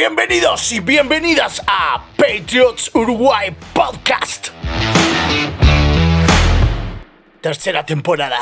Bienvenidos y bienvenidas a Patriots Uruguay Podcast. Tercera temporada.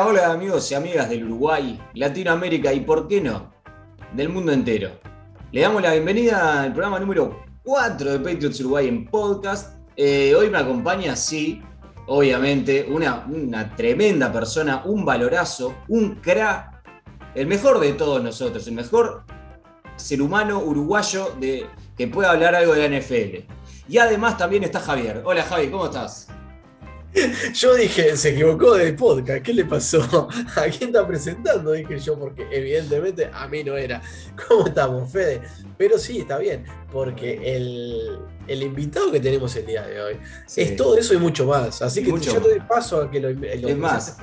Hola, amigos y amigas del Uruguay, Latinoamérica y, por qué no, del mundo entero. Le damos la bienvenida al programa número 4 de Patriots Uruguay en podcast. Eh, hoy me acompaña, sí, obviamente, una, tremenda persona, un valorazo, un crack, el mejor de todos nosotros, el mejor ser humano uruguayo de, que pueda hablar algo de la NFL. Y además también está Javier. Hola Javi, ¿cómo estás? Yo dije, se equivocó de podcast, ¿qué le pasó? ¿A quién está presentando? Dije yo, porque evidentemente a mí no era. ¿Cómo estamos, Fede? Pero sí, está bien, porque el, el invitado que tenemos el día de hoy Sí. es todo eso y mucho más. Así que Mucho yo te doy paso a que lo, lo Es más,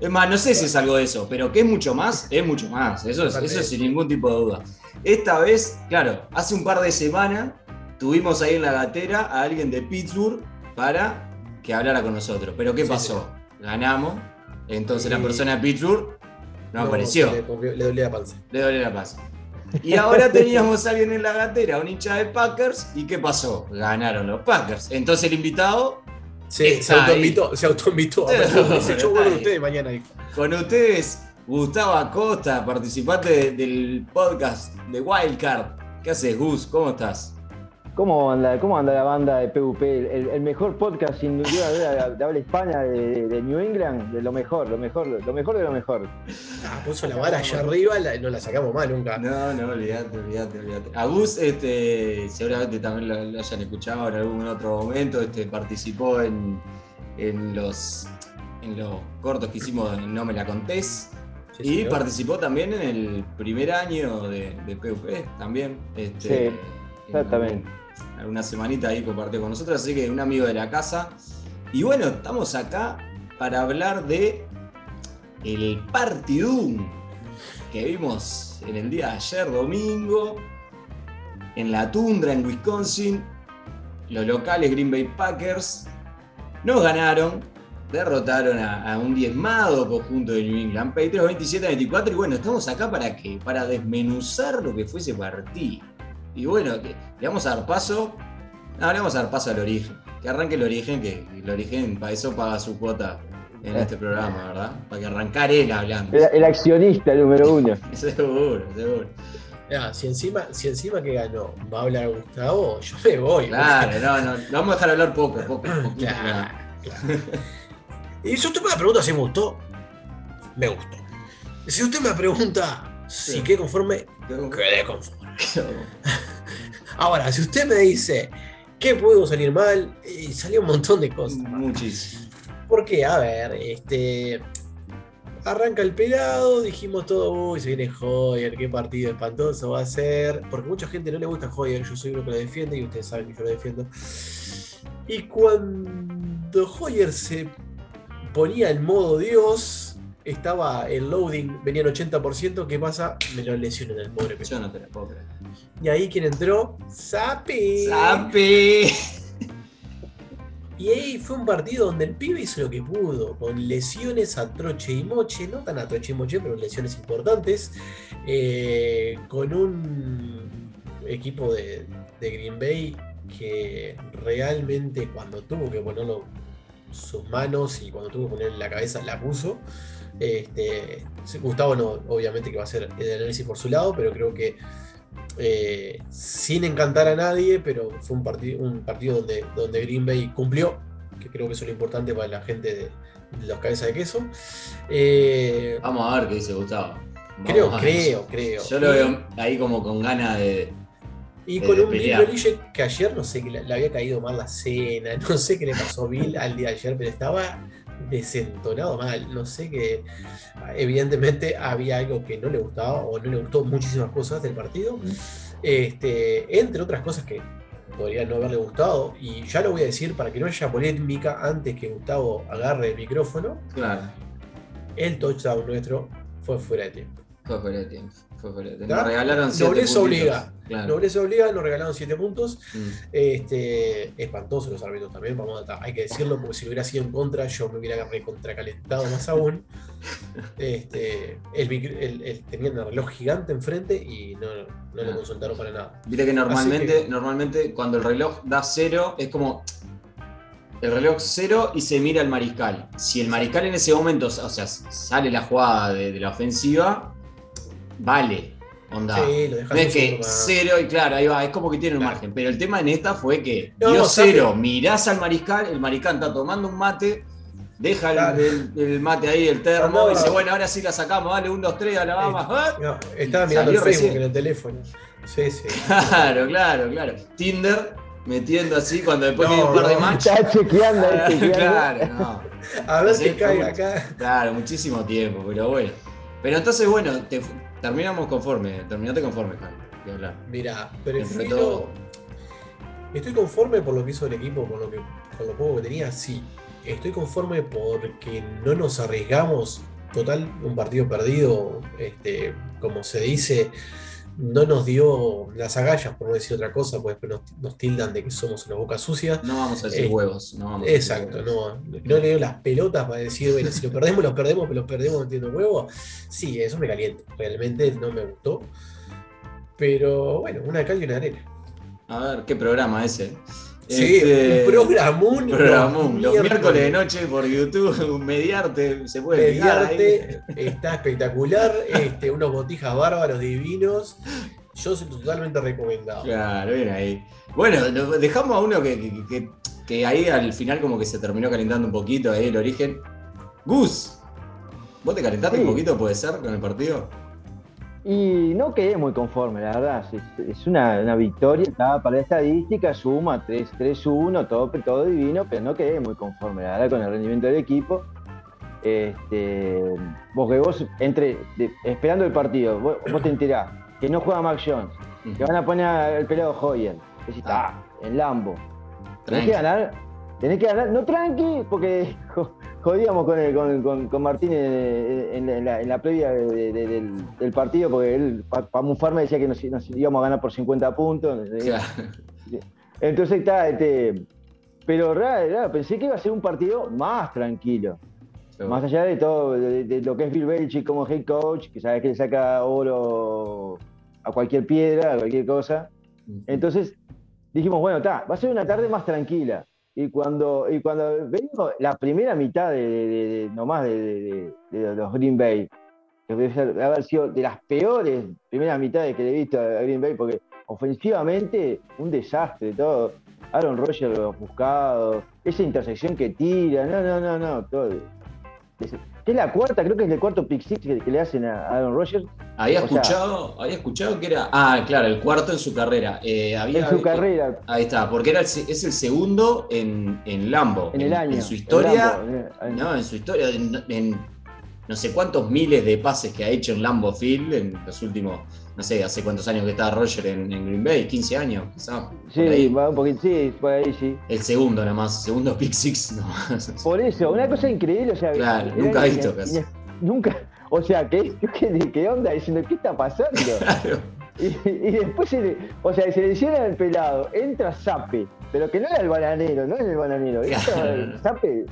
es más, no sé si es algo de eso, pero que es mucho más, es mucho más. Eso es, eso es sin ningún tipo de duda. Esta vez, claro, hace un par de semanas tuvimos ahí en la gatera a alguien de Pittsburgh para que hablara con nosotros. Pero ¿qué Sí, pasó? Ganamos, entonces la persona de Pittsburgh no, apareció. Le, le dolía la panza. Le dolía la paz. Y ahora teníamos a alguien en la gatera, un hincha de Packers, ¿y qué pasó? Ganaron los Packers. Entonces el invitado, Sí, se autoinvitó, se autoinvitó. Vuelvo ahí. ustedes mañana. dijo. Con ustedes, Gustavo Acosta, participante de- del podcast de Wildcard. ¿Qué haces, Gus? ¿Cómo estás? ¿Cómo anda, ¿Cómo anda la banda de PvP? El, el mejor podcast sin duda de, de habla hispana de, de- de New England, de lo mejor, lo mejor, lo mejor de lo mejor. Ah, puso la vara allá arriba, la- no la sacamos más nunca. No, no, olvídate, olvídate, olvídate. A Gus, este, seguramente también lo, lo hayan escuchado en algún otro momento, este, participó en, en los, en los cortos que hicimos en No Me La Contés. Sí, y señor. participó también en el primer año de, de PvP, también. Este, Sí, exactamente. Alguna semanita ahí compartió con nosotros, así que un amigo de la casa. Y bueno, estamos acá para hablar de el partidum que vimos en el día de ayer, domingo, en la tundra en Wisconsin. Los locales Green Bay Packers nos ganaron, derrotaron a, un diezmado conjunto de New England Patriots 27 a 24 y bueno, estamos acá para qué? Para desmenuzar lo que fue ese partido. Y bueno, que- le vamos a dar paso, no, le vamos a dar paso al origen, que arranque el origen, que el origen para eso paga su cuota en este programa, ¿verdad? Para que arrancar él hablando. El, el accionista número uno. Seguro, seguro. Ah, si, encima, si encima que ganó va a hablar Gustavo, yo me voy. Claro, no, no, lo vamos a dejar hablar poco, poco. Claro, claro. Y si usted me pregunta si me gustó, me gustó. Si usted me pregunta si Sí. quedé conforme, quedé conforme. Ahora, si usted me dice que pudo salir mal, y salió un montón de cosas. Muchísimo. Porque, a ver, este. Arranca el pelado, dijimos todo, uy, se viene Hoyer, qué partido espantoso va a ser. Porque mucha gente no le gusta Hoyer, yo soy uno que lo defiende y ustedes saben que yo lo defiendo. Y cuando Hoyer se ponía en modo Dios, estaba el loading, venía en 80%, ¿qué pasa? Me lo lesionan el pobre Yo no te la puedo creer. Y ahí quien entró, Sapi. ¡Sapi! Y ahí fue un partido donde el pibe hizo lo que pudo, con lesiones a troche y moche, no tan a troche y moche, pero lesiones importantes, eh, con un equipo de, de Green Bay que realmente cuando tuvo que ponerlo sus manos y cuando tuvo que poner la cabeza la puso. Este, Gustavo no, obviamente que va a hacer el análisis por su lado, pero creo que eh, sin encantar a nadie, pero fue un partido, un partido donde, donde Green Bay cumplió, que creo que eso es lo importante para la gente de, de los cabezas de queso. Eh, Vamos a ver qué dice Gustavo. Vamos creo, creo, creo. Yo lo veo ahí como con ganas de. Y con un Bill. Belichick que ayer no sé que le, le había caído mal la cena, no sé qué le pasó a Bill al día de ayer, pero estaba desentonado mal. No sé que evidentemente había algo que no le gustaba o no le gustó muchísimas cosas del partido. Este, entre otras cosas que podría no haberle gustado. Y ya lo voy a decir para que no haya polémica antes que Gustavo agarre el micrófono. Claro, El touchdown nuestro fue fuera de tiempo. Fue tiempo. Fue. Nos regalaron siete Nobleza puntitos. obliga. Claro. Nobleza obliga, nos regalaron 7 puntos. Mm. Este, espantoso los árbitros también, vamos a, hay que decirlo, porque si hubiera sido en contra, yo me hubiera recontracalentado más aún. Este, el, el- el- tenían el reloj gigante enfrente y no, no lo consultaron para nada. Viste que normalmente, que- normalmente cuando el reloj da cero, es como el reloj cero y se mira al mariscal. Si el mariscal en ese momento, o sea, sale la jugada de, de la ofensiva, vale. Onda. Sí, lo dejas no es que cero y claro, ahí va, es como que tiene un Claro. margen. Pero el tema en esta fue que No, dio no, cero, sabe- mirás al mariscal, el mariscal está tomando un mate, deja el- Claro. el, el mate ahí, el termo, Andaba- y dice, bueno, ahora sí la sacamos, dale, un, dos, tres, a la vamos. ¡Ah! No, estaba mirando el Facebook recién. en el teléfono. Sí, sí. Claro, claro, claro. Tinder metiendo así cuando después No, tiene un par de no. match. Está chequeando, ahí, chequeando. claro, no. A ver si cae acá. Claro, muchísimo tiempo, pero bueno. Pero entonces, bueno, te- terminamos conforme, terminaste conforme, hablar. Mira, prefiero. todo. Estoy conforme por lo que hizo el equipo, con lo, que, con lo poco que tenía, sí. Estoy conforme porque no nos arriesgamos. Total, un partido perdido, este, como se dice, no nos dio las agallas, por no decir otra cosa, pues después nos, nos tildan de que somos una boca sucia. No vamos a decir Eh, huevos, no vamos a decir Exacto, huevos. no, no le dio las pelotas para decir, bueno, si lo perdemos, lo perdemos, pero lo perdemos metiendo huevo. Sí, eso me calienta, realmente no me gustó. Pero bueno, una cal y una arena. A ver, ¿qué programa ese? Sí, Este, un programón. programón. Los miércoles de noche por YouTube, Mediarte, se puede. Mediarte, está espectacular, este, unos botijas bárbaros divinos. Yo soy totalmente recomendado. Claro, bien ahí. Bueno, dejamos a uno que, que- que- que ahí al final como que se terminó calentando un poquito ahí el origen. Gus, ¿vos te calentaste Sí. un poquito, puede ser, con el partido? Y no quedé muy conforme, la verdad. Es, una, una victoria, está para la estadística, suma 3 3-1, todo, todo divino, pero no quedé muy conforme, la verdad, con el rendimiento del equipo. Este, vos que vos, entre, de- esperando el partido, vos, vos te enterás que no juega Mac Jones, que van a poner al pelado Hoyer. Decís, Ah. en Lambo. Tenés que ganar, tenés que ganar, no tranqui, porque jo- jodíamos con, el- con, con- con Martín en, en la- en la, previa de- de- del, del partido, porque él, para mufarme, decía que nos, nos íbamos a ganar por 50 puntos. Claro. Entonces está, este, pero pensé que iba a ser un partido más tranquilo. Más allá de todo, de, de lo que es Bill Belichick como head coach, que sabes que le saca oro a cualquier piedra, a cualquier cosa. Entonces dijimos, bueno, está, va a ser una tarde más tranquila. Y cuando, y cuando la primera mitad de, de- de- nomás de, de- los Green Bay, que debe haber sido de las peores primeras mitades que le he visto a Green Bay, porque ofensivamente un desastre todo. Aaron Rodgers buscado, esa intersección que tira, no, no, no, no, todo. Que es la cuarta, creo que es el cuarto pick six que, que le hacen a Aaron Rodgers Había O sea- escuchado, había escuchado que era. Ah, claro, el cuarto en su carrera. Eh, había, en su carrera. Ahí está, porque era el es el segundo en, en Lambo. En el año. En su historia. en No, en su historia, en no sé cuántos miles de pases que ha hecho en Lambo Field en los últimos, no sé, hace cuántos años que está Roger en, en Green Bay, 15 años, quizás. Sí, va un poquito, sí, por ahí sí. El segundo nada más, segundo pick six nomás. Por eso, una cosa increíble, o sea, Claro, era nunca visto casi. Nunca, o sea, ¿qué, qué, qué onda? Diciendo, ¿qué está pasando? Claro. Y, y después, se le, o sea, se le hicieron el pelado, entra Zape, pero que no era el bananero, no era el bananero, entra Claro. Zape.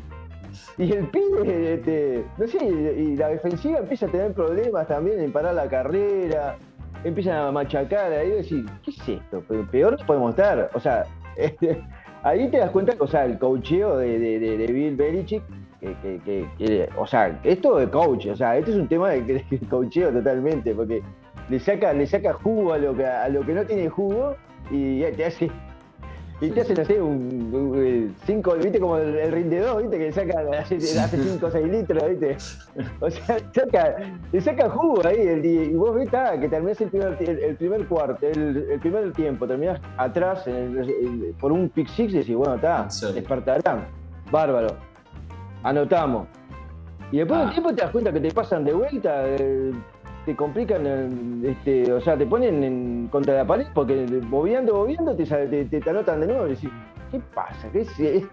Y el pibe, este, no sé, y, y la defensiva empieza a tener problemas también en parar la carrera, empiezan a machacar ahí y decir, ¿qué es esto? Peor no podemos estar. O sea, ahí te das cuenta o sea, el coacheo de, de, de- de Bill Belichick, que, que- que- que- o sea, esto de coach, o sea, esto es un tema de, de coacheo totalmente, porque le saca, le saca jugo a lo que, a lo que no tiene jugo y te hace. Y te hacen, sé, un, un, eh, cinco, viste como el, el rindedor, viste, que le saca, hace 5 o 6 litros, viste. O sea, saca, le saca jugo ahí el. Y vos ves ah, que terminás el primer, el, el primer cuarto, el, primer tiempo, terminás atrás por un pick six y decís, bueno, está, despertarán. Bárbaro. Anotamos. Y después de Ah. un tiempo te das cuenta que te pasan de vuelta. eh, te complican, este, o sea, te ponen en, contra la pared porque bobeando, bobeando te, te, anotan de nuevo y decís, ¿qué pasa? ¿Qué?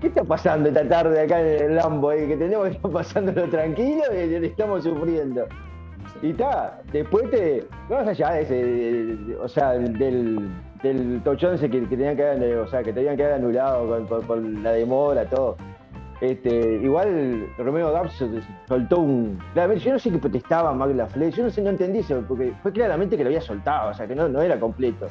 ¿Qué está pasando esta tarde acá en el Lambo? eh? Que tenemos que estar pasándolo tranquilo y estamos sufriendo. Y está, después te. Más allá de ese, o sea, del, del ese que, tenían que haber, o sea, que tenían que haber anulado por la demora, todo. Este, igual Romeo Dubs soltó un. Claramente, yo no sé qué protestaba McLaughlin, yo no sé, no entendí eso, porque fue claramente que lo había soltado, o sea, que no, no era completo.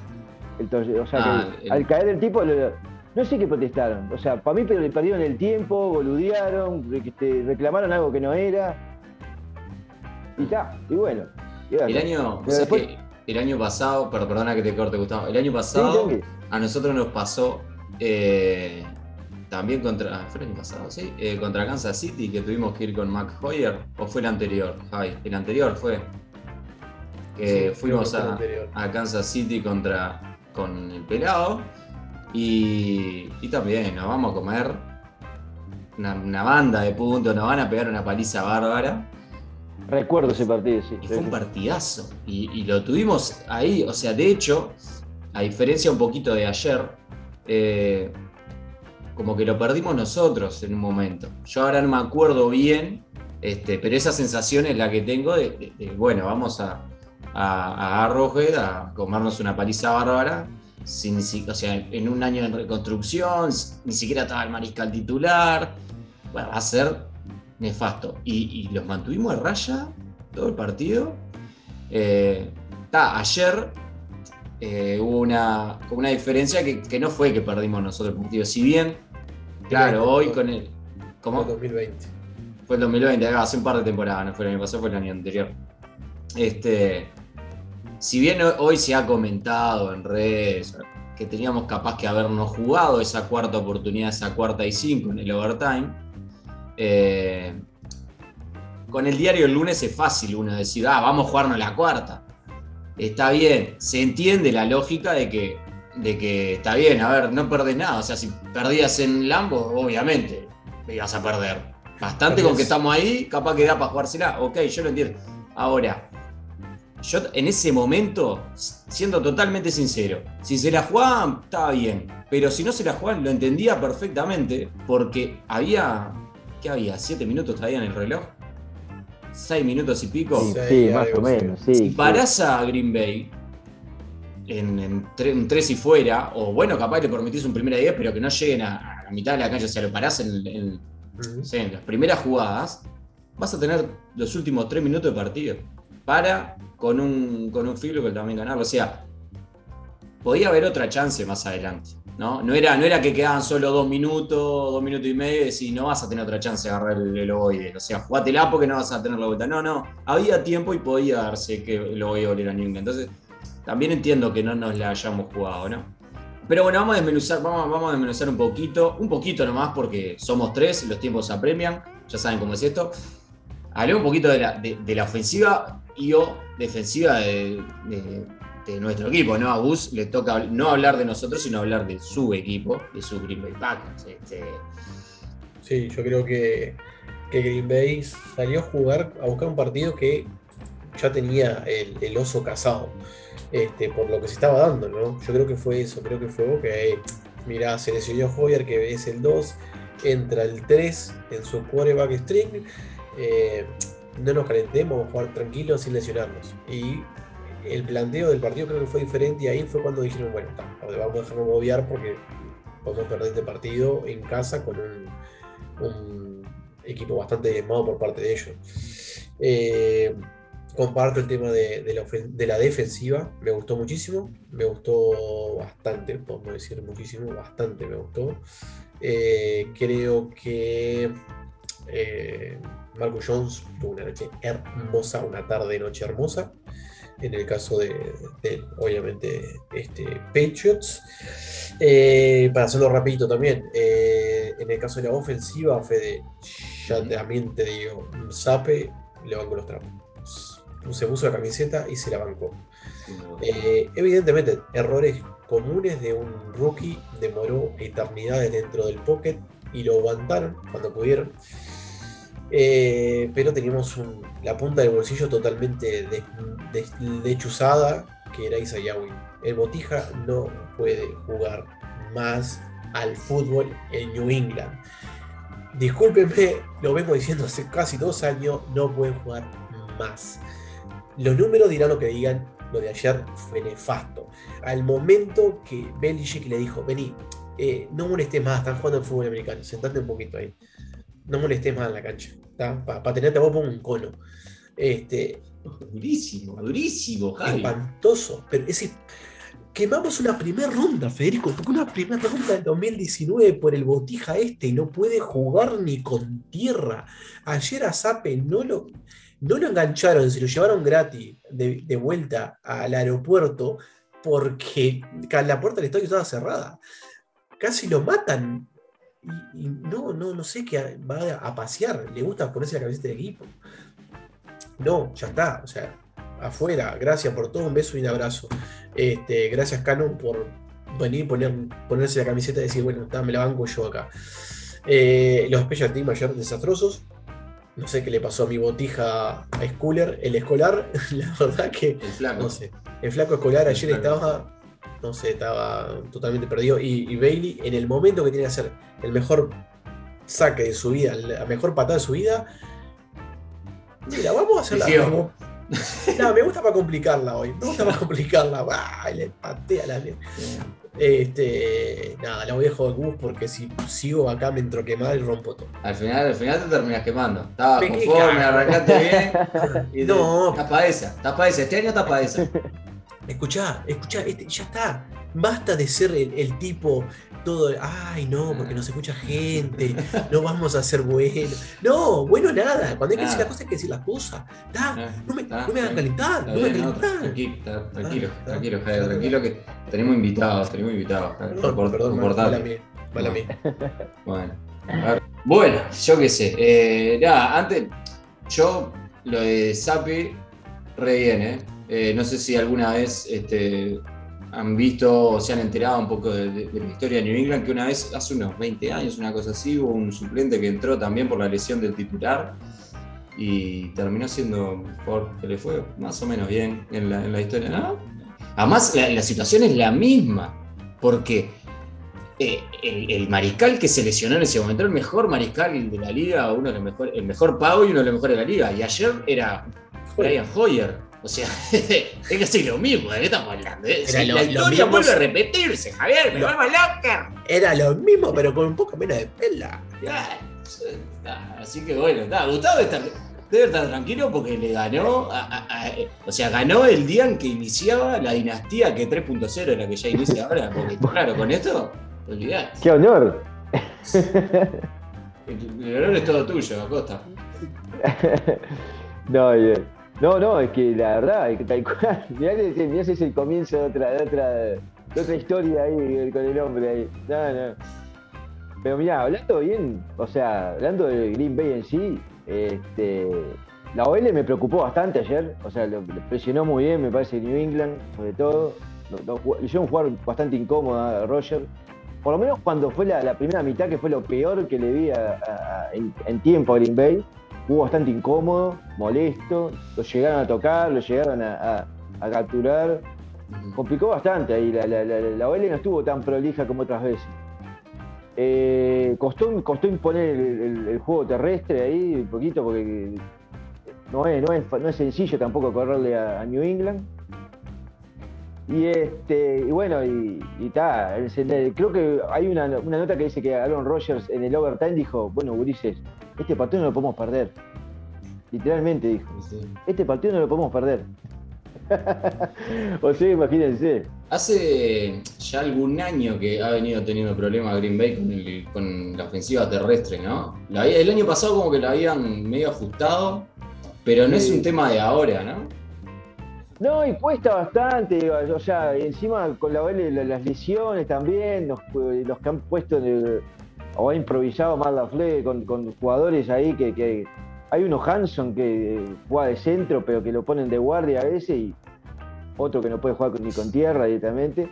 Entonces, o sea, Ah, que el- al caer el tipo, lo- no sé qué protestaron. O sea, para mí pero le perdieron el tiempo, boludearon, este, reclamaron algo que no era. Y está, y bueno. y. El año, Pero o sea después- que el año pasado, perdona que te corte, Gustavo. El año pasado a nosotros nos pasó eh, también contra. ah, ¿Fue el año pasado? Sí, eh, contra Kansas City que tuvimos que ir con Mac Hoyer. ¿O fue el anterior, Javi? El anterior fue. Que Sí, fuimos a, Kansas City contra con el pelado. Y, y también nos vamos a comer una, una banda de puntos, nos van a pegar una paliza bárbara. Recuerdo ese partido, sí. Y fue un partidazo. Y, y lo tuvimos ahí. O sea, de hecho, a diferencia un poquito de ayer, eh, como que lo perdimos nosotros en un momento. Yo ahora no me acuerdo bien, este, pero esa sensación es la que tengo de, bueno, vamos a, a, a a comernos una paliza bárbara. Sin, o sea, en un año de reconstrucción, ni siquiera estaba el mariscal titular. Bueno, va a ser nefasto. Y, y los mantuvimos a raya todo el partido. Eh, ta, ayer eh, hubo una, una diferencia que, que no fue que perdimos nosotros el partido. Si bien, claro, hoy con el. ¿Cómo? Fue 2020. Fue el 2020, acá, hace un par de temporadas, no fue el año pasado, fue el año anterior. Este, si bien ho- hoy se ha comentado en redes que teníamos capaz que habernos jugado esa cuarta oportunidad, esa cuarta y cinco en el overtime, eh, con el diario el lunes es fácil uno decir, ah, vamos a jugarnos la cuarta. Está bien, se entiende la lógica de que, de que está bien, a ver, no perdés nada. O sea, si perdías en Lambo, obviamente ibas a perder. Bastante con que estamos ahí, capaz que da para jugársela. Ok, yo lo entiendo. Ahora, yo en ese momento, siendo totalmente sincero, si se la jugaban, estaba bien. Pero si no se la jugaban, lo entendía perfectamente, porque había, ¿qué había? ¿Siete minutos todavía en el reloj? ¿Seis minutos y pico? Sí, más o menos, sí. si sí. parás a Green Bay en, en tre- en tres y fuera, o bueno, capaz le permitís un primera 10, pero que no lleguen a, a la mitad de la cancha, o sea, lo parás en, las primeras jugadas, vas a tener los últimos tres minutos de partido. Para con un, con un field goal también ganarlo. O sea, podía haber otra chance más adelante. ¿no? No, era, no era que quedaban solo dos minutos, dos minutos y medio, y decís, no vas a tener otra chance de agarrar el, el ovoide. O sea, jugátela porque no vas a tener la vuelta. No, no, había tiempo y podía darse que el ovoide volviera a New. Entonces, también entiendo que no nos la hayamos jugado, ¿no? Pero bueno, vamos a desmenuzar, vamos, vamos a desmenuzar un poquito, un poquito nomás porque somos tres, los tiempos se apremian, ya saben cómo es esto. Hablemos un poquito de la, ofensiva y o defensiva de, de- de nuestro equipo, ¿no? A Gus le toca no hablar de nosotros, sino hablar de su equipo, de su Green Bay Packers. Este, Sí, yo creo que, que Green Bay salió a jugar, a buscar un partido que ya tenía el, oso cazado, este, por lo que se estaba dando, ¿no? Yo creo que fue eso, creo que fue, ok, mira, se lesionó Hoyer, que es el 2, entra el 3 en su quarterback string, eh, no nos calentemos, vamos a jugar tranquilos sin lesionarnos. Y el planteo del partido creo que fue diferente y ahí fue cuando dijeron, bueno, vamos a dejarnos moviar porque podemos perder este partido en casa con un, equipo bastante diezmado por parte de ellos. Eh, comparto el tema de, la defensiva, me gustó muchísimo, me gustó bastante, no decir muchísimo, bastante me gustó. Eh, creo que eh, Marcus Jones tuvo una noche hermosa, una tarde noche hermosa. En el caso de, de, obviamente, este, Patriots. Eh, para hacerlo rapidito también, eh, en el caso de la ofensiva, Fede, ya también te digo, Sape le bancó los trapos. Se puso la camiseta y se la bancó. Eh, evidentemente, errores comunes de un rookie demoró eternidades dentro del pocket y lo aguantaron cuando pudieron. Eh, pero teníamos la punta del bolsillo totalmente de- de- dechuzada, que era Isayawi. El Botija no puede jugar más al fútbol en New England. Discúlpenme, lo vengo diciendo hace casi dos años, no pueden jugar más. Los números dirán lo que digan, lo de ayer fue nefasto. Al momento que Belichick le dijo, vení, eh, no molestes más, están jugando al fútbol americano, sentate un poquito ahí. No molestes más en la cancha. Para tenerte a vos pongo un cono. Este, Durísimo, durísimo, Javi. espantoso. Pero ese, quemamos una primera ronda, Federico, porque una primera ronda del 2019 por el botija este y no puede jugar ni con tierra. Ayer a Zape no lo, no lo engancharon, se lo llevaron gratis de, de vuelta al aeropuerto porque la puerta del estadio estaba cerrada. Casi lo matan. Y, y no, no, no sé qué va a pasear. Le gusta ponerse la camiseta del equipo. No, ya está. O sea, afuera. Gracias por todo. Un beso y un abrazo. Este, gracias, Canon, por venir, poner, ponerse la camiseta y decir, bueno, está, me la banco yo acá. Eh, los Special Team ayer desastrosos. No sé qué le pasó a mi botija a Schooler, el escolar. La verdad que, El flaco. no sé. El flaco escolar El ayer flaco. estaba, no sé, estaba totalmente perdido. Y, y Bailey, en el momento que tiene que hacer el mejor saque de su vida, la mejor patada de su vida. Mira, vamos a hacerla. Eligió. como- No, me gusta para complicarla hoy. Me gusta para complicarla. ¡Ay, le patea la! Este, nada, la voy a dejar de bus porque si sigo acá me entro quemar y rompo todo. Al final, al final te terminas quemando. Estabas Me conforme, arrancaste bien. Y te- No. Tapa esa, tapa esa. Este año tapa esa. Escuchá, escuchá, este, ya está. Basta de ser el, el tipo todo, ay no, porque nos escucha gente, no vamos a ser buenos. No, bueno nada, cuando hay que decir las cosas hay que decir las cosas. Ah, no, me, no me hagan calentar, no me calentar. tranquilo, está- tranquilo, Ah, tranquilo, está. Javier, tranquilo que tenemos invitados, tenemos invitados. Perdón, perdón, mala mía. Bueno, bueno, yo qué sé. eh, nada, antes, yo lo de Sapi, re bien, ¿eh? Eh, No sé si alguna vez este, han visto o se han enterado un poco de, de- de la historia de New England, que una vez, hace unos 20 años, una cosa así, hubo un suplente que entró también por la lesión del titular y terminó siendo jugador que le fue más o menos bien en la, en la historia, ¿no? Además, la, la situación es la misma, porque eh, el, el mariscal que se lesionó en ese momento era el mejor mariscal de la liga, uno de los mejores, el mejor pago y uno de los mejores de la liga. Y ayer era Brian Hoyer. O sea, es casi lo mismo, ¿de qué estamos hablando? eh? Lo- la historia mismo- vuelve a repetirse, Javier, me Lo- vuelvo loca. Era lo mismo, pero con un poco menos de pela. Ah, Así que bueno, está, Gustavo está- debe estar tranquilo porque le ganó, a- a- a- o sea, ganó el día en que iniciaba la dinastía que 3.0 era que ya inicia ahora. Porque claro, con esto, olvidate. ¡Qué honor! El, el honor es todo tuyo, Acosta. No, eh, no, no, es que la verdad, es que tal cual. Mirá, que- mirá es el comienzo de otra, de otra, de otra historia ahí con el hombre ahí. No, no. Pero mirá, hablando bien, o sea, hablando de Green Bay en sí, este, la OL me preocupó bastante ayer, o sea, lo, lo presionó muy bien, me parece, New England, sobre todo. Lo, lo hicieron jugar bastante incómoda a Roger. Por lo menos cuando fue la, primera mitad, que fue lo peor que le vi en tiempo a Green Bay, jugó bastante incómodo, molesto, lo llegaron a tocar, lo llegaron a, a- a capturar. Complicó bastante ahí, la, la, la, la OL no estuvo tan prolija como otras veces. Eh, costó, costó imponer el, el- el juego terrestre ahí un poquito porque no es, no es, no es sencillo tampoco correrle a, a New England. Y este, y bueno, y, y ta, creo que hay una, una nota que dice que Aaron Rodgers en el overtime dijo, bueno, Ulises, este partido no lo podemos perder. Literalmente dijo, este partido no lo podemos perder. o sea, imagínense. Hace ya algún año que ha venido teniendo problemas Green Bay con, el- con la ofensiva terrestre, ¿no? La el año pasado como que la habían medio ajustado, pero no es un tema de ahora, ¿no? No, y cuesta bastante, o sea, encima con la OL la- las lesiones también, los, los que han puesto en el- o ha improvisado más la Fle con, con jugadores ahí que, que- hay uno Hanson que eh, juega de centro pero que lo ponen de guardia a veces y otro que no puede jugar ni con tierra directamente.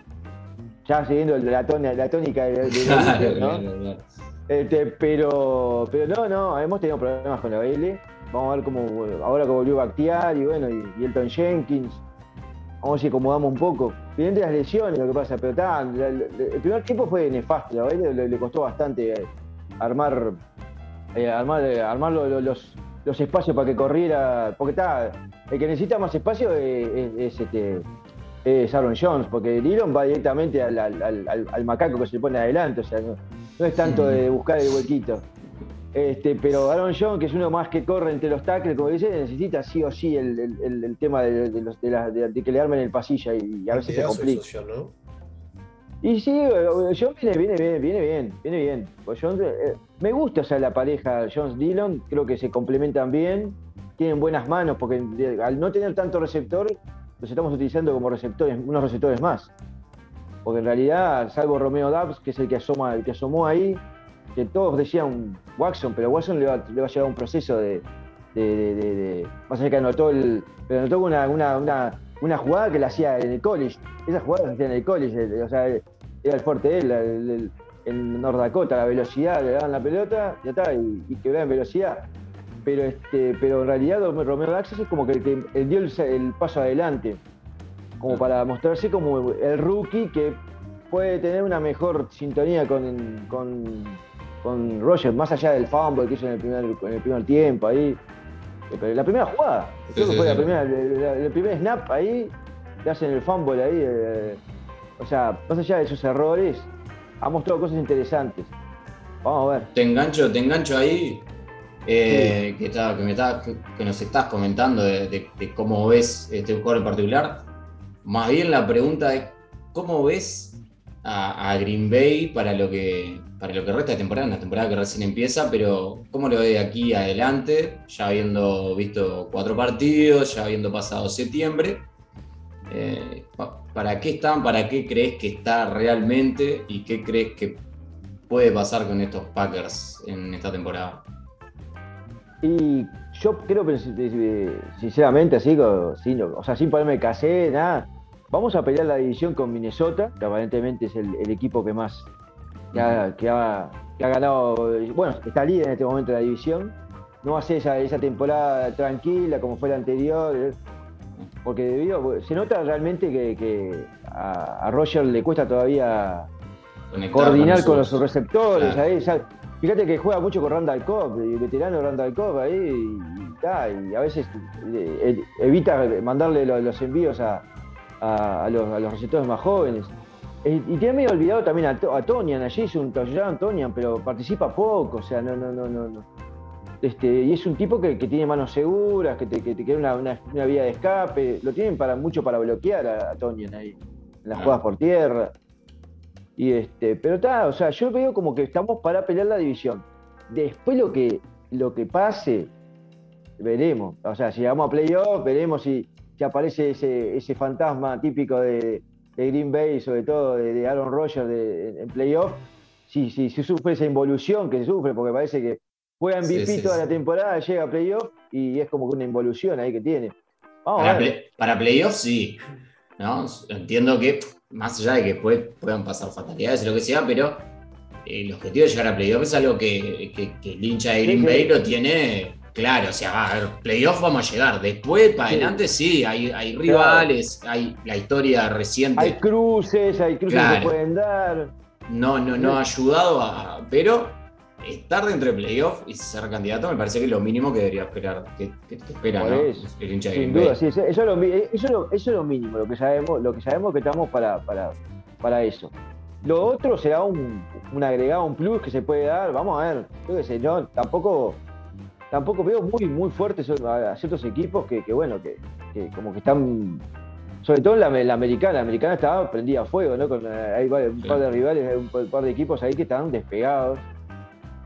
Ya siguiendo la, tona- la tónica de, de- Baker, ¿no? Este, pero, pero no, no, hemos tenido problemas con la BL. Vamos a ver cómo ahora que volvió Bactiar y bueno, y, Elton Jenkins. Vamos a ver si acomodamos un poco. Evidente las lesiones, lo que pasa, pero está, el primer tiempo fue nefasto, la le, costó bastante eh, armar, eh, armar, eh, armar los, los espacios para que corriera. Porque está, el que necesita más espacio es, es, este, es Aaron Jones, porque Dillon va directamente al, al, macaco que se le pone adelante, o sea, no, es tanto de buscar el huequito. Este, pero Aaron Jones, que es uno más que corre entre los tackles, como dice, necesita sí o sí el, tema de, de, que le armen el pasillo y, a veces se complica. Y sí, Jones viene, viene bien, viene bien, viene bien. Pues eh, me gusta o sea, la pareja Jones-Dillon, creo que se complementan bien, tienen buenas manos, porque al no tener tanto receptor, los estamos utilizando como receptores, unos receptores más. Porque en realidad, salvo Romeo Dubs, que es el que, asoma, el que asomó ahí, que todos decían Watson, pero Watson le va, a llevar un proceso de, más allá que anotó el. Pero anotó una, una, una, jugada que la hacía en el college. Esa jugada se hacía en el college, o sea, era el fuerte de él, en North Dakota, la velocidad, le daban la pelota, ya está, y, y en velocidad pero este pero en realidad Romero Daxas es como que el que dio el, paso adelante, como para mostrarse como el rookie que puede tener una mejor sintonía con, con Roger, más allá del fumble que hizo en el primer, en el primer tiempo ahí. Pero la primera jugada, creo que fue la primera, el, primer snap ahí, le hacen el fumble ahí. Eh, o sea, más allá de esos errores, ha mostrado cosas interesantes. Vamos a ver. Te engancho, te engancho ahí eh, que, que, me que, nos estás comentando de, cómo ves este jugador en particular. Más bien la pregunta es, ¿cómo ves a, Green Bay para lo, que, para lo que resta de temporada, una temporada que recién empieza, pero cómo lo ve de aquí adelante, ya habiendo visto cuatro partidos, ya habiendo pasado septiembre? Eh, ¿Para qué están? ¿Para qué crees que está realmente? ¿Y qué crees que puede pasar con estos Packers en esta temporada? Y yo creo, sinceramente, así, sin, o sea, sin ponerme casé, nada, vamos a pelear la división con Minnesota, que aparentemente es el, equipo que más, que ha, ganado, bueno, está líder en este momento de la división. No hace esa, esa temporada tranquila como fue la anterior, eh, porque debido, se nota realmente que, a, Roger le cuesta todavía coordinar con, los receptores. Ahí, Fíjate que juega mucho con Randall Cobb, el veterano Randall Cobb ahí, y, a veces eh, evita mandarle los, envíos a, los, receptores más jóvenes. Y, tiene medio olvidado también a, a Tonian, allí es un touchdown Tonian, pero participa poco, o sea, no, no, no, no. Este, y es un tipo que, tiene manos seguras, que te, que una, vía de escape. Lo tienen para mucho para bloquear a, a Tonian ahí, en las jugadas por tierra. Y este, pero está, o sea, yo veo como que estamos para pelear la división. Después lo que, lo que pase, veremos. O sea, si llegamos a playoff, veremos si, si aparece ese, ese fantasma típico de, Green Bay, sobre todo de, Aaron Rodgers en playoff, si, si, si, sufre esa involución que se sufre, porque parece que juega MVP toda la temporada, llega a playoff y es como que una involución ahí que tiene. para, para playoff sí. ¿no? Entiendo que más allá de que puedan pasar fatalidades o lo que sea, pero eh, el objetivo de llegar a playoff es algo que, el hincha de Green Bay lo tiene claro. O sea, a ver, playoff vamos a llegar. Después, para adelante, sí, hay, hay rivales, hay la historia reciente. Hay cruces, hay cruces que pueden dar. No, no, no ha ayudado a. Pero estar dentro de playoff y ser candidato me parece que es lo mínimo que debería esperar, que, espera ¿no? el hincha Sin duda, sí, eso, es lo, eso, es lo, mínimo, lo que sabemos, lo que sabemos que estamos para, para, para eso. Lo otro será un, un, agregado, un plus que se puede dar, vamos a ver, yo qué sé, yo tampoco, tampoco veo muy, muy fuertes a, ciertos equipos que, que bueno, que, que, como que están sobre todo la, la, americana, la americana estaba prendida a fuego, ¿no? Con, eh, hay un par de rivales, un par de equipos ahí que estaban despegados.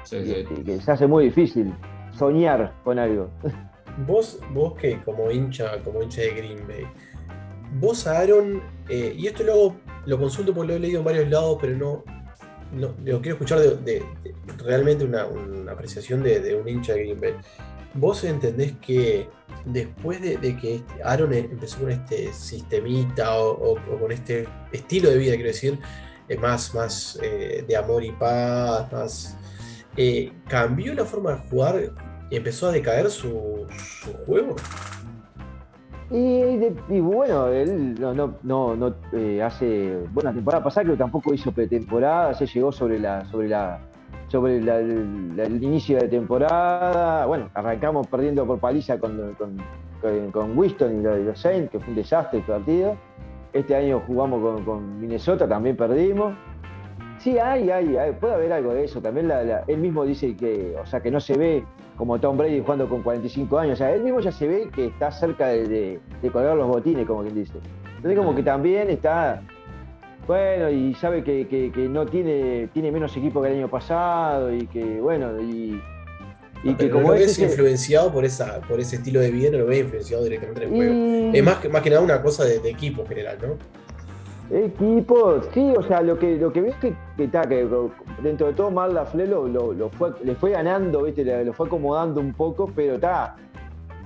Que se hace muy difícil soñar con algo. Vos, vos que como hincha, como hincha de Green Bay, vos Aaron, eh, y esto luego lo consulto porque lo he leído en varios lados, pero no, no quiero escuchar de, realmente una, apreciación de, un hincha de Green Bay. ¿Vos entendés que después de, que este, Aaron empezó con este sistemita o, con este estilo de vida, quiero decir, más, más eh, de amor y paz, más eh, cambió la forma de jugar y empezó a decaer su, su juego. Y, bueno, él no, no, no, eh, hace. Bueno, la temporada pasada creo tampoco hizo pretemporada, se llegó sobre la, sobre la, sobre el, inicio de temporada. Bueno, arrancamos perdiendo por paliza con, con, con- Winston y los, Saints, que fue un desastre el partido. Este año jugamos con, con Minnesota, también perdimos. Sí, hay, hay, hay, puede haber algo de eso. También la- la- él mismo dice que, o sea, que no se ve como Tom Brady jugando con 45 años. O sea, él mismo ya se ve que está cerca de, de- de colgar los botines, como quien dice. Entonces, como que también está, bueno, y sabe que, que- que no tiene, tiene menos equipo que el año pasado y que, bueno, y, y que como no es influenciado por, esa, por ese estilo de vida, no lo ves influenciado directamente en el juego. y- Es más que, más que nada una cosa de, de equipo en general, ¿no? Equipo, sí, o sea, lo que, lo que veo es que, que, está, que dentro de todo Mar Lafleur lo, lo- lo fue, le fue ganando, ¿viste? Le- lo fue acomodando un poco, pero está.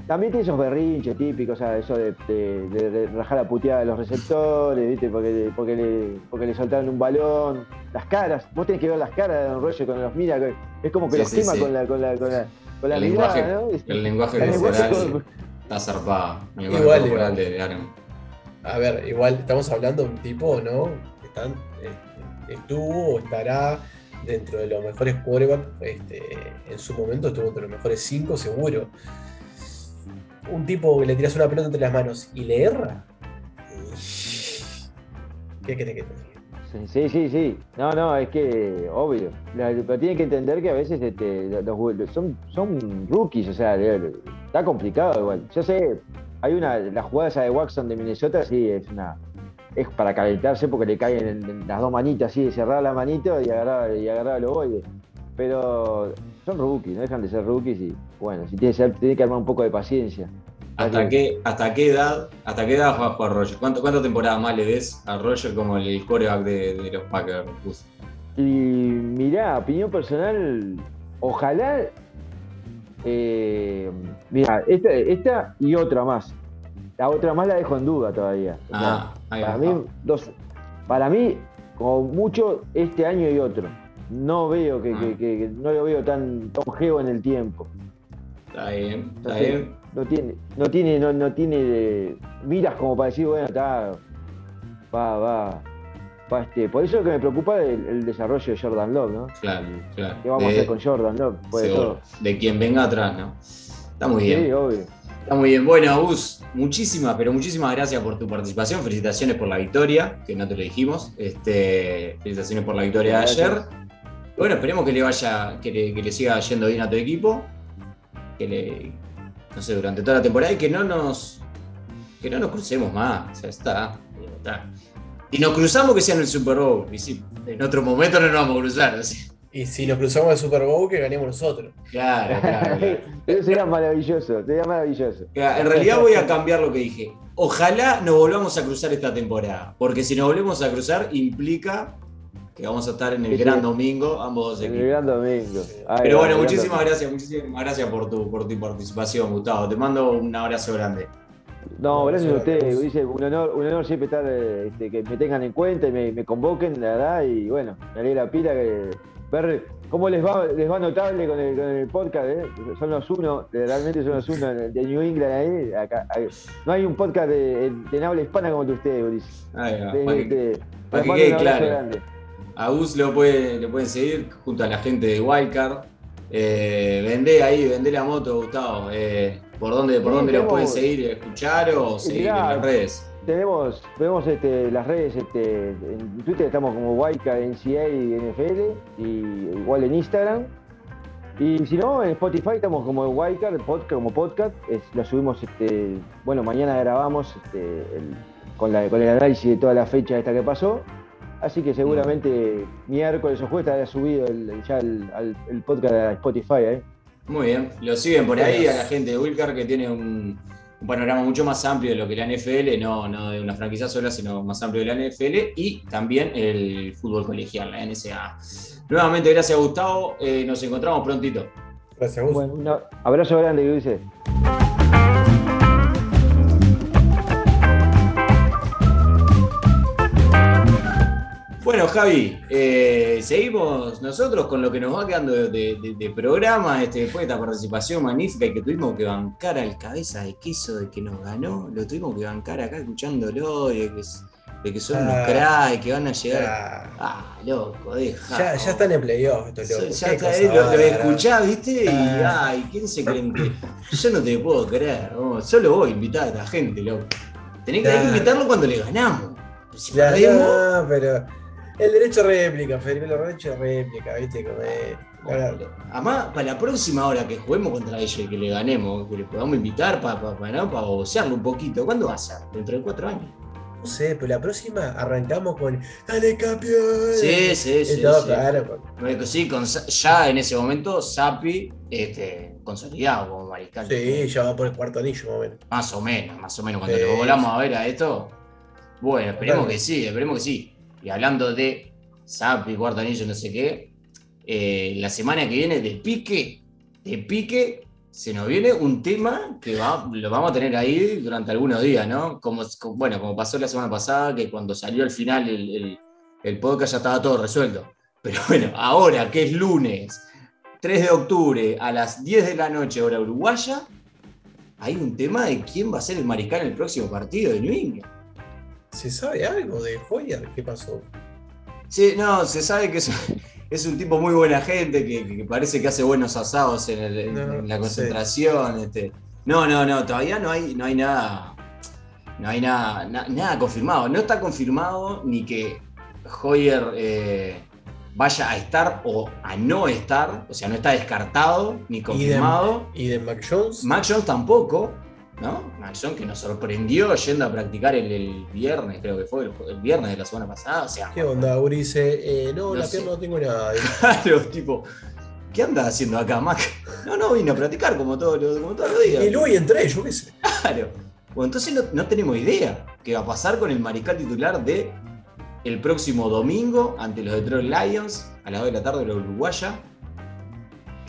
También tiene esos berrinches típicos, o sea, eso de, de- de- de rajar la puteada de los receptores, ¿viste? Porque, porque, le, porque le soltaron un balón. Las caras, vos tenés que ver las caras de Don Roger cuando los mira, es como que Sí, los sí, quema sí. con la, con la, con la, con la El mirada, lenguaje, ¿no? El lenguaje el lenguaje está zarpado. El lenguaje Igual, corporal de Aaron. A ver, igual estamos hablando de un tipo, ¿no? Están, este, estuvo o estará dentro de los mejores quarterbacks. Este, en su momento estuvo entre los mejores cinco, seguro. Un tipo que le tiras una pelota entre las manos y le erra. ¿Qué querés que te? Sí, sí, sí. No, no, es que obvio. Pero tienen que entender que a veces este, los- son, son rookies, o sea, está complicado igual. Yo sé, hay una, la jugada esa de Watson de Minnesota, sí, es una. Es para calentarse porque le caen en, en las dos manitas, así, cerrar la manito y agarrar, y agarrar el ovoide. Pero son rookies, no dejan de ser rookies y bueno, si tiene, tiene que armar un poco de paciencia. ¿Hasta qué, ¿Hasta qué edad hasta qué edad va a jugar Roger? ¿Cuánto, ¿Cuántas temporadas más le ves a Roger como el quarterback de, de los Packers? Y mirá, opinión personal, ojalá. Eh, mira, esta, esta y otra más. La otra más la dejo en duda todavía. Ah, ahí para, va. mí, dos, para mí, como mucho, este año y otro. No veo que, Ah. que- que- que no lo veo tan longevo en el tiempo. Está bien, está Entonces, bien. No tiene, no tiene, no, no tiene eh, miras como para decir, bueno, está. Va, va. va, este. Por eso es que me preocupa el, el desarrollo de Jordan Love, ¿no? Claro, claro. ¿Qué vamos de, a hacer con Jordan Love? De seguro. todo. De quien venga atrás, ¿no? Está muy bien. Sí, obvio. Está muy bien. Bueno, Gus, muchísimas, pero muchísimas gracias por tu participación. Felicitaciones por la victoria, que no te lo dijimos. Este, felicitaciones por la victoria de ayer. Bueno, esperemos que le vaya, que le, que le siga yendo bien a tu equipo. Que le, no sé, durante toda la temporada y que no nos, que no nos crucemos más. O sea, está, está. Y nos cruzamos que sea en el Super Bowl. Y en otro momento no nos vamos a cruzar. así. Y si nos cruzamos el Super Bowl, que ganemos nosotros. Claro, claro, claro. Eso sería maravilloso, sería maravilloso. Mira, En realidad voy a cambiar lo que dije. Ojalá nos volvamos a cruzar esta temporada, porque si nos volvemos a cruzar implica que vamos a estar en el Sí, sí. gran domingo, ambos dos El equipos. gran domingo. Ay, Pero bueno, el muchísimas domingo. gracias, muchísimas gracias por tu, por tu participación, Gustavo. Te mando un abrazo grande. No, gracias a ustedes. Dice, un honor, un honor siempre estar, eh, este, que me tengan en cuenta y me, me convoquen, la verdad. Y bueno, me alegra la pila que ver cómo les va, les va notable con el, con el podcast. ¿eh? Son los uno, realmente son los uno de New England ahí. Acá. No hay un podcast de, de, en habla hispana como el de ustedes, Ulises. Ahí va, De- para que- de- para les que mando quede un abrazo claro. grande. A Gus lo, puede, lo pueden seguir junto a la gente de Wildcard. Eh, vendé ahí, vendé la moto, Gustavo. Eh, ¿Por dónde, por Sí, dónde lo pueden seguir, escuchar o seguir en las redes? Tenemos, tenemos este, las redes, este, en Twitter estamos como Wildcard, NCA y NFL, y igual en Instagram. Y si no, en Spotify estamos como Wildcard, podcast, como podcast, es- lo subimos, este, bueno, mañana grabamos este, el- con, la- con el análisis de toda la fecha esta que pasó. Así que seguramente miércoles o jueves estará subido el- ya el, al- el podcast a Spotify. ¿eh? Muy bien, lo siguen por ahí a la gente de Wilcar que tiene un, un panorama mucho más amplio de lo que la NFL, no, no de una franquicia sola, sino más amplio de la NFL y también el fútbol colegial, la NSA. Nuevamente, gracias Gustavo, eh, nos encontramos prontito. Gracias, Gus. Bueno, un abrazo grande, Luis. Bueno, Bueno, Javi, eh, seguimos nosotros con lo que nos va quedando de, de- de programa, este, después de esta participación magnífica y que tuvimos que bancar al cabeza de queso de que nos ganó, lo tuvimos que bancar acá escuchándolo, de que, es- de que son unos Ah. cracks, que van a llegar. Ya, Ah, loco, deja. ya, ya están en playoff estos Ya, está, eh, lo, bárbara. escuchás, ¿viste? Y Ah. ay, ¿quién se creen que.? Yo no te puedo creer, vos, solo vos invitás a esta gente, loco. Tenés que, hay que invitarlo cuando le ganamos. Si Ya, no, pero el derecho a réplica, Felipe, el derecho a réplica, ¿viste? Además, para la próxima hora que juguemos contra ellos y que le ganemos, que le podamos invitar para pa, pa, ¿no? pa bocearlo un poquito. ¿Cuándo va a ser? ¿Dentro de cuatro años? no sé, pero la próxima arrancamos con ¡Dale, campeón! Sí, sí, sí. todo, sí. claro, con- Bueno, Sí, con, ya en ese momento, Sapi este, consolidado como mariscal. Sí, ya va por el cuarto anillo, más o menos. Más o menos, más o menos. Cuando Sí. lo volamos a ver a esto, bueno, esperemos que sí, esperemos que sí. Y hablando de Sapi, cuarto anillo, no sé qué, eh, la semana que viene de pique, de pique, se nos viene un tema que lo vamos a tener ahí durante algunos días, ¿no? Como, como- bueno, como pasó la semana pasada, que cuando salió al final el, el- el podcast ya estaba todo resuelto. Pero bueno, ahora que es lunes, 3 de octubre, a las 10 de la noche, hora uruguaya, hay un tema de quién va a ser el mariscal en el próximo partido de New England. ¿Se sabe algo de Hoyer? ¿Qué pasó? Sí, no, se sabe que es, es un tipo muy buena gente, que, que parece que hace buenos asados en, el- en- No, en la sí. concentración. este. No, no, no, todavía no hay, no hay nada. No hay nada, na- nada confirmado. No está confirmado ni que Hoyer eh, vaya a estar o a no estar. O sea, no está descartado ni confirmado. ¿Y de Mac Jones? Mac Jones tampoco, ¿no? Que nos sorprendió yendo a practicar el, el viernes, creo que fue, el, el viernes de la semana pasada. O sea, ¿Qué onda, Urice? Eh, no, No la sé. pierna no tengo nada. Claro, tipo, ¿qué andas haciendo acá, Mac? No, no, vine a practicar como todos los, como todos los días. Y luego y entré, yo qué sé. Claro. Bueno, entonces no, no tenemos idea qué va a pasar con el mariscal titular de el próximo domingo ante los Detroit Lions a las 2 de la tarde de la Uruguaya.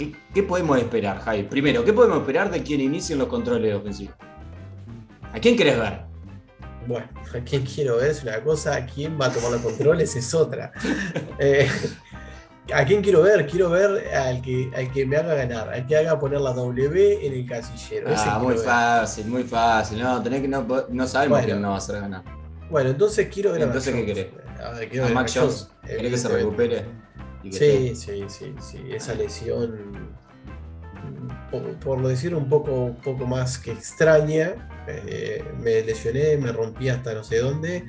¿Qué, qué podemos esperar, Javi? Primero, ¿qué podemos esperar de quien inicie los controles ofensivos? ¿A quién querés ver? Bueno, a quién quiero ver es una cosa, a quién va a tomar los controles es otra. Eh, ¿A quién quiero ver? Quiero ver al que, al que me haga ganar, al que haga poner la W en el casillero. Ah, muy ver. fácil, muy fácil. No, tenés que no, no sabemos Bueno. quién no va a hacer ganar. Bueno, entonces quiero ver a Entonces, Mac ¿qué Jones. A ver, quiero A ver Mac Jones, ¿querés que se recupere? Sí, sí, sí, sí. Esa lesión, por, por decir un poco, un poco más que extraña, eh, me lesioné, me rompí hasta no sé dónde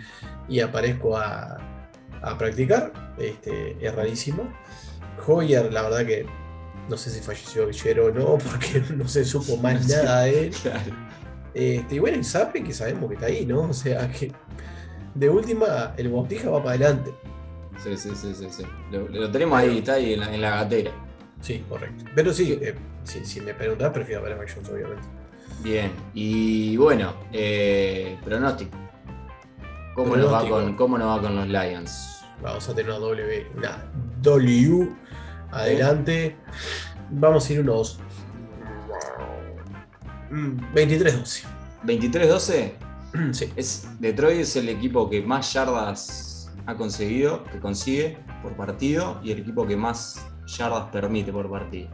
y aparezco a, a practicar. Este, es rarísimo. Hoyer, la verdad que no sé si falleció ayer o no, porque no se supo más nada de él. Claro. Este, y bueno, y Sape que sabemos que está ahí, ¿no? O sea que de última, el Bautija va para adelante. Sí, sí, sí, sí, sí. Lo, lo tenemos ahí, está ahí en la, en la gatera. Sí, correcto. Pero sí, eh, si, si me preguntas, prefiero ver a Mac Jones, obviamente. Bien. Y bueno, eh, pronóstico. ¿Cómo nos, va con, ¿Cómo nos va con los Lions? Vamos a tener una W, una W adelante. Vamos a ir unos mm, 23-12. 23-12. Sí, Es, Detroit es el equipo que más yardas ha conseguido, que consigue por partido, y el equipo que más yardas permite por partido.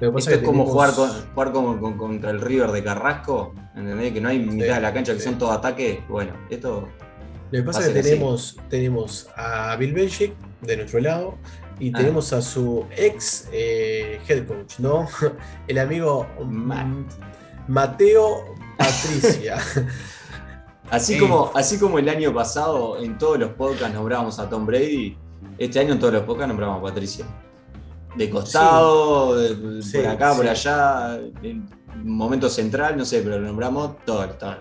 Esto es como jugar, con- jugar como, con- contra el River de Carrasco, ¿entendés? Que no hay mitad de la cancha que sí. son todos ataques. Bueno, esto Lo que pasa es que así. tenemos, tenemos a Bill Belichick de nuestro lado y Ah. tenemos a su ex eh, head coach, ¿no? El amigo Ma- Mateo Patricia. Así, como, así como el año pasado en todos los podcasts nombrábamos a Tom Brady, este año en todos los podcasts nombramos a Patricia. De costado, de- Sí, por acá, por allá, en momento central, no sé, pero lo nombramos todo, todo.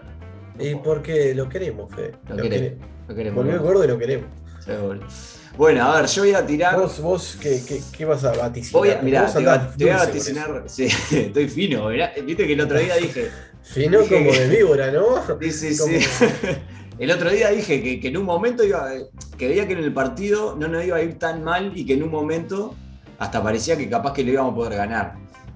y porque lo queremos, Fede. Lo Lo queremos. queremos. Lo queremos. Volvió gordo y lo queremos. Seguro. Bueno, a ver, yo voy a tirar. Vos, vos ¿qué, qué, qué vas a vaticinar? Voy a, mirá, te, voy a- te voy vaticinar. Sí, estoy fino. mirá, Viste que el otro día dije. Fino Dije como de víbora, ¿no? Sí, sí, Como- sí. El otro día dije que, que en un momento iba, que veía que en el partido no nos iba a ir tan mal y que en un momento hasta parecía que capaz que lo íbamos a poder ganar.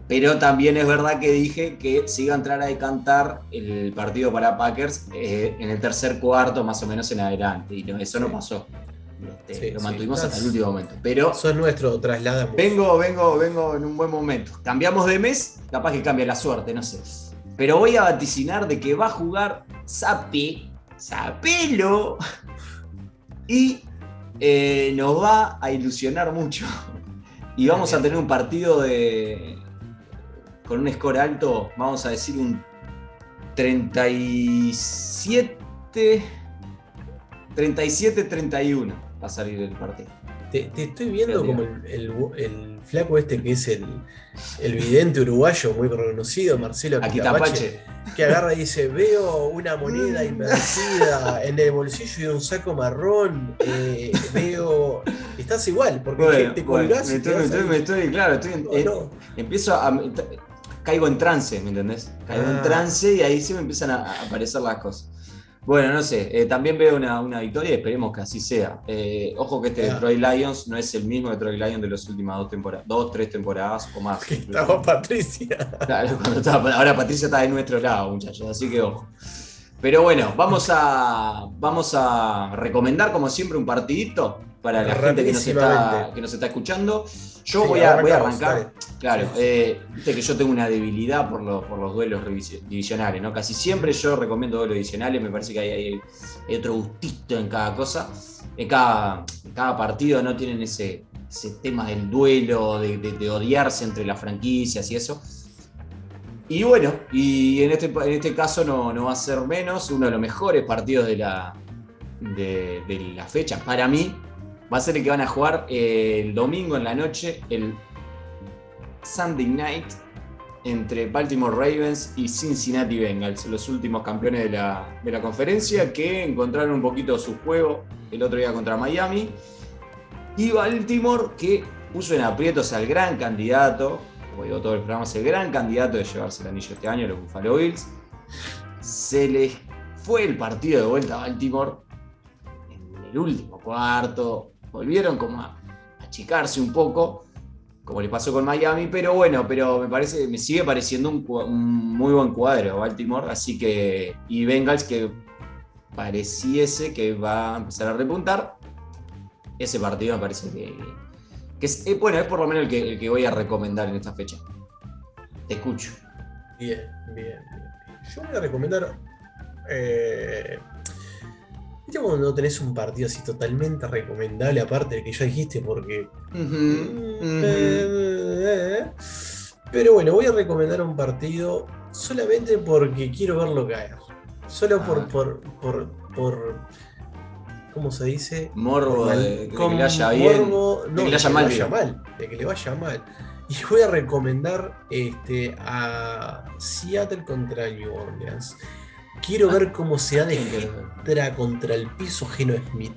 Pero también es verdad que dije que se iba a entrar a decantar el partido para Packers eh, en el tercer cuarto, más o menos en adelante. Y no, eso no pasó. Este, Sí, lo mantuvimos hasta el último momento. Pero Son nuestro trasladamos. vengo, vengo, vengo en un buen momento. Cambiamos de mes, capaz que cambia la suerte, no sé. Pero voy a vaticinar de que va a jugar Sapi, Sapelo, y eh, nos va a ilusionar mucho. Y vamos a tener un partido de con un score alto, vamos a decir un 37 37-31 va a salir el partido. Te, te estoy viendo como el, el- el flaco este que es el, el vidente uruguayo muy reconocido, Marcelo Quitapache, Tapache. que agarra y dice, veo una moneda Mm. invertida en el bolsillo de un saco marrón, eh, veo... Estás igual, porque Bueno, te bueno, colgás me y te estoy, me estoy- me estoy- claro, estoy en- No, en- no. empiezo a. Caigo en trance, ¿me entendés? Caigo en Ah. trance y ahí se me empiezan a, a aparecer las cosas. Bueno, no sé, eh, también veo una, una victoria y esperemos que así sea. Eh, ojo que este. Detroit Lions no es el mismo Detroit Lions de las últimas dos temporadas, dos, tres temporadas o más. Que estaba Patricia. Claro, cuando estaba- ahora Patricia está de nuestro lado, muchachos, así que ojo. Pero bueno, vamos a, vamos a recomendar como siempre un partidito para la gente que nos, está, que nos está escuchando. Yo Sí, voy, a, voy a arrancar, claro, eh, viste que yo tengo una debilidad por, los- por los duelos divisionales, ¿no? Casi siempre yo recomiendo duelos divisionales, me parece que hay, hay- hay otro gustito en cada cosa. En cada, en cada partido no tienen ese, ese tema del duelo, de, de- de odiarse entre las franquicias y eso. Y bueno, y en este, en este caso no, no va a ser menos, uno de los mejores partidos de la, de, de la fecha. Para mí, va a ser el que van a jugar eh, el domingo en la noche, el Sunday Night, entre Baltimore Ravens y Cincinnati Bengals, los últimos campeones de la, de la conferencia que encontraron un poquito su juego el otro día contra Miami. Y Baltimore que puso en aprietos al gran candidato, como digo todo el programa, es el gran candidato de llevarse el anillo este año, los Buffalo Bills. Se les fue el partido de vuelta a Baltimore en el último cuarto. Volvieron como a achicarse un poco, como le pasó con Miami, pero bueno, pero me parece, me sigue pareciendo un, muy buen cuadro Baltimore, así que. Y Bengals que pareciese que va a empezar a repuntar. Ese partido me parece que, es, eh, bueno, es por lo menos el que, voy a recomendar en esta fecha. Te escucho. Bien, bien. bien. Yo voy a recomendar. Eh, ¿Viste cuando no tenés un partido así totalmente recomendable, aparte del que ya dijiste? Porque. Eh, Pero bueno, voy a recomendar un partido solamente porque quiero verlo caer. Solo por. Ah. por, por, por- ¿Cómo se dice? Morbo Mal- de, que le haya bien. morbo- de que le haya mal, vaya mal, de que le vaya mal. Y voy a recomendar este, a Seattle contra New Orleans. Quiero ver cómo se da de contra el piso Geno Smith.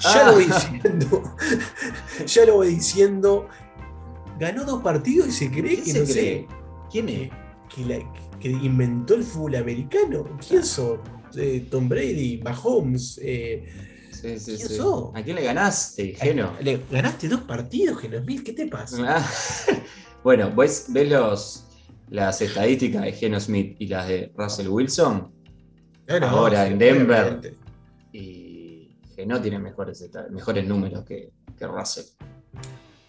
Ya Ah. lo voy diciendo. ya lo voy diciendo. Ganó dos partidos y se cree ¿Quién que no cree? sé. ¿Quién es? Que, la- que inventó el fútbol americano. ¿Quién son? Eh, Tom Brady, Mahomes. eh, Sí, sí, ¿Quién sí. sos? ¿A quién le ganaste, Geno? Le- ganaste dos partidos, Geno Smith. ¿Qué te pasa? Ah, bueno, ¿ves, ves los, las estadísticas de Geno Smith y las de Russell Wilson? Ah, no, ahora sí, en Denver. obviamente. Y Geno tiene mejores, mejores números que, que Russell.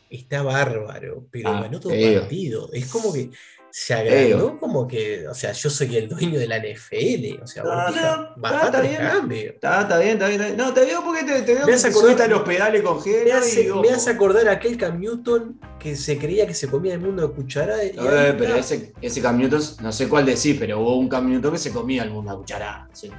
Está bárbaro, pero Ah, ganó digo. partidos. Es como que se digo. como que, o sea, yo soy el dueño de la NFL. O sea, No, Botija, no, bajate está bien. cambio. Está, está bien, está bien, está. No, te veo porque te, te veo Me que hace te acordar- los pedales con Me hace, y ojo. me hace acordar a aquel Cam Newton que se creía que se comía el mundo de cucharada. y ahí Eh, pero está. ese, ese Cam Newton, no sé cuál decir, pero hubo un Cam Newton que se comía el mundo a cucharada. sí.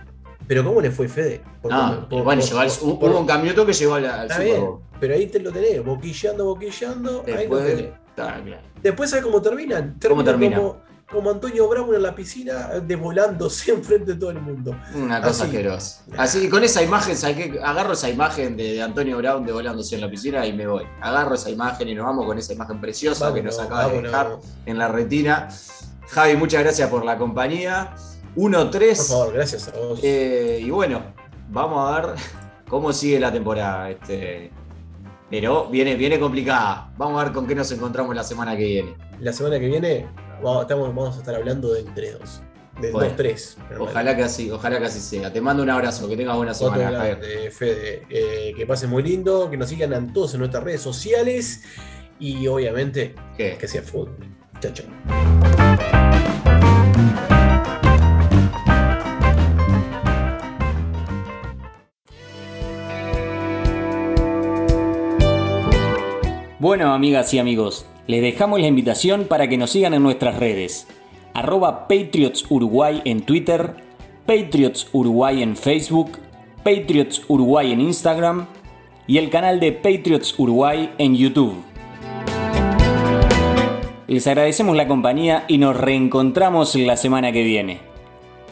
Pero ¿cómo le fue Fede? Por- No, por- bueno, por- llegó al- por- hubo un Cam Newton que llegó al, al Está Super bien, Bowl. pero ahí te lo tenés, boquilleando, boquilleando, ahí lo Después, tenés. está claro. Después, ¿sabes cómo terminan? ¿Cómo termina? Como, como Antonio Brown en la piscina, desvolándose enfrente de todo el mundo. Una cosa Así. asquerosa. Así que con esa imagen. Agarro esa imagen de, Antonio Brown de volándose en la piscina y me voy. Agarro esa imagen y nos vamos con esa imagen preciosa que nos Vámonos, acaba de dejar en la retina. Javi, muchas gracias por la compañía. Por 1-3. favor, gracias a vos. Eh, y bueno, vamos a ver cómo sigue la temporada. Este, pero viene, viene complicada. Vamos a ver con qué nos encontramos la semana que viene. La semana que viene vamos, estamos- vamos a estar hablando de entre dos. De Bueno, 2-3. Ojalá que así, ojalá que así sea. Te mando un abrazo, que tengas buena semana, grande, Fede. Eh, que pasen muy lindo, que nos sigan a todos en nuestras redes sociales y obviamente ¿Qué? que sea fútbol. Chao, chao. Bueno, amigas y amigos, les dejamos la invitación para que nos sigan en nuestras redes. Arroba Patriots Uruguay en Twitter, Patriots Uruguay en Facebook, Patriots Uruguay en Instagram y el canal de Patriots Uruguay en YouTube. Les agradecemos la compañía y nos reencontramos la semana que viene.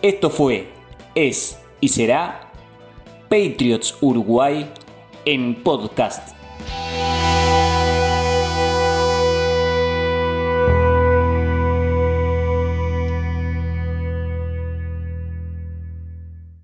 Esto fue, es y será Patriots Uruguay en podcast.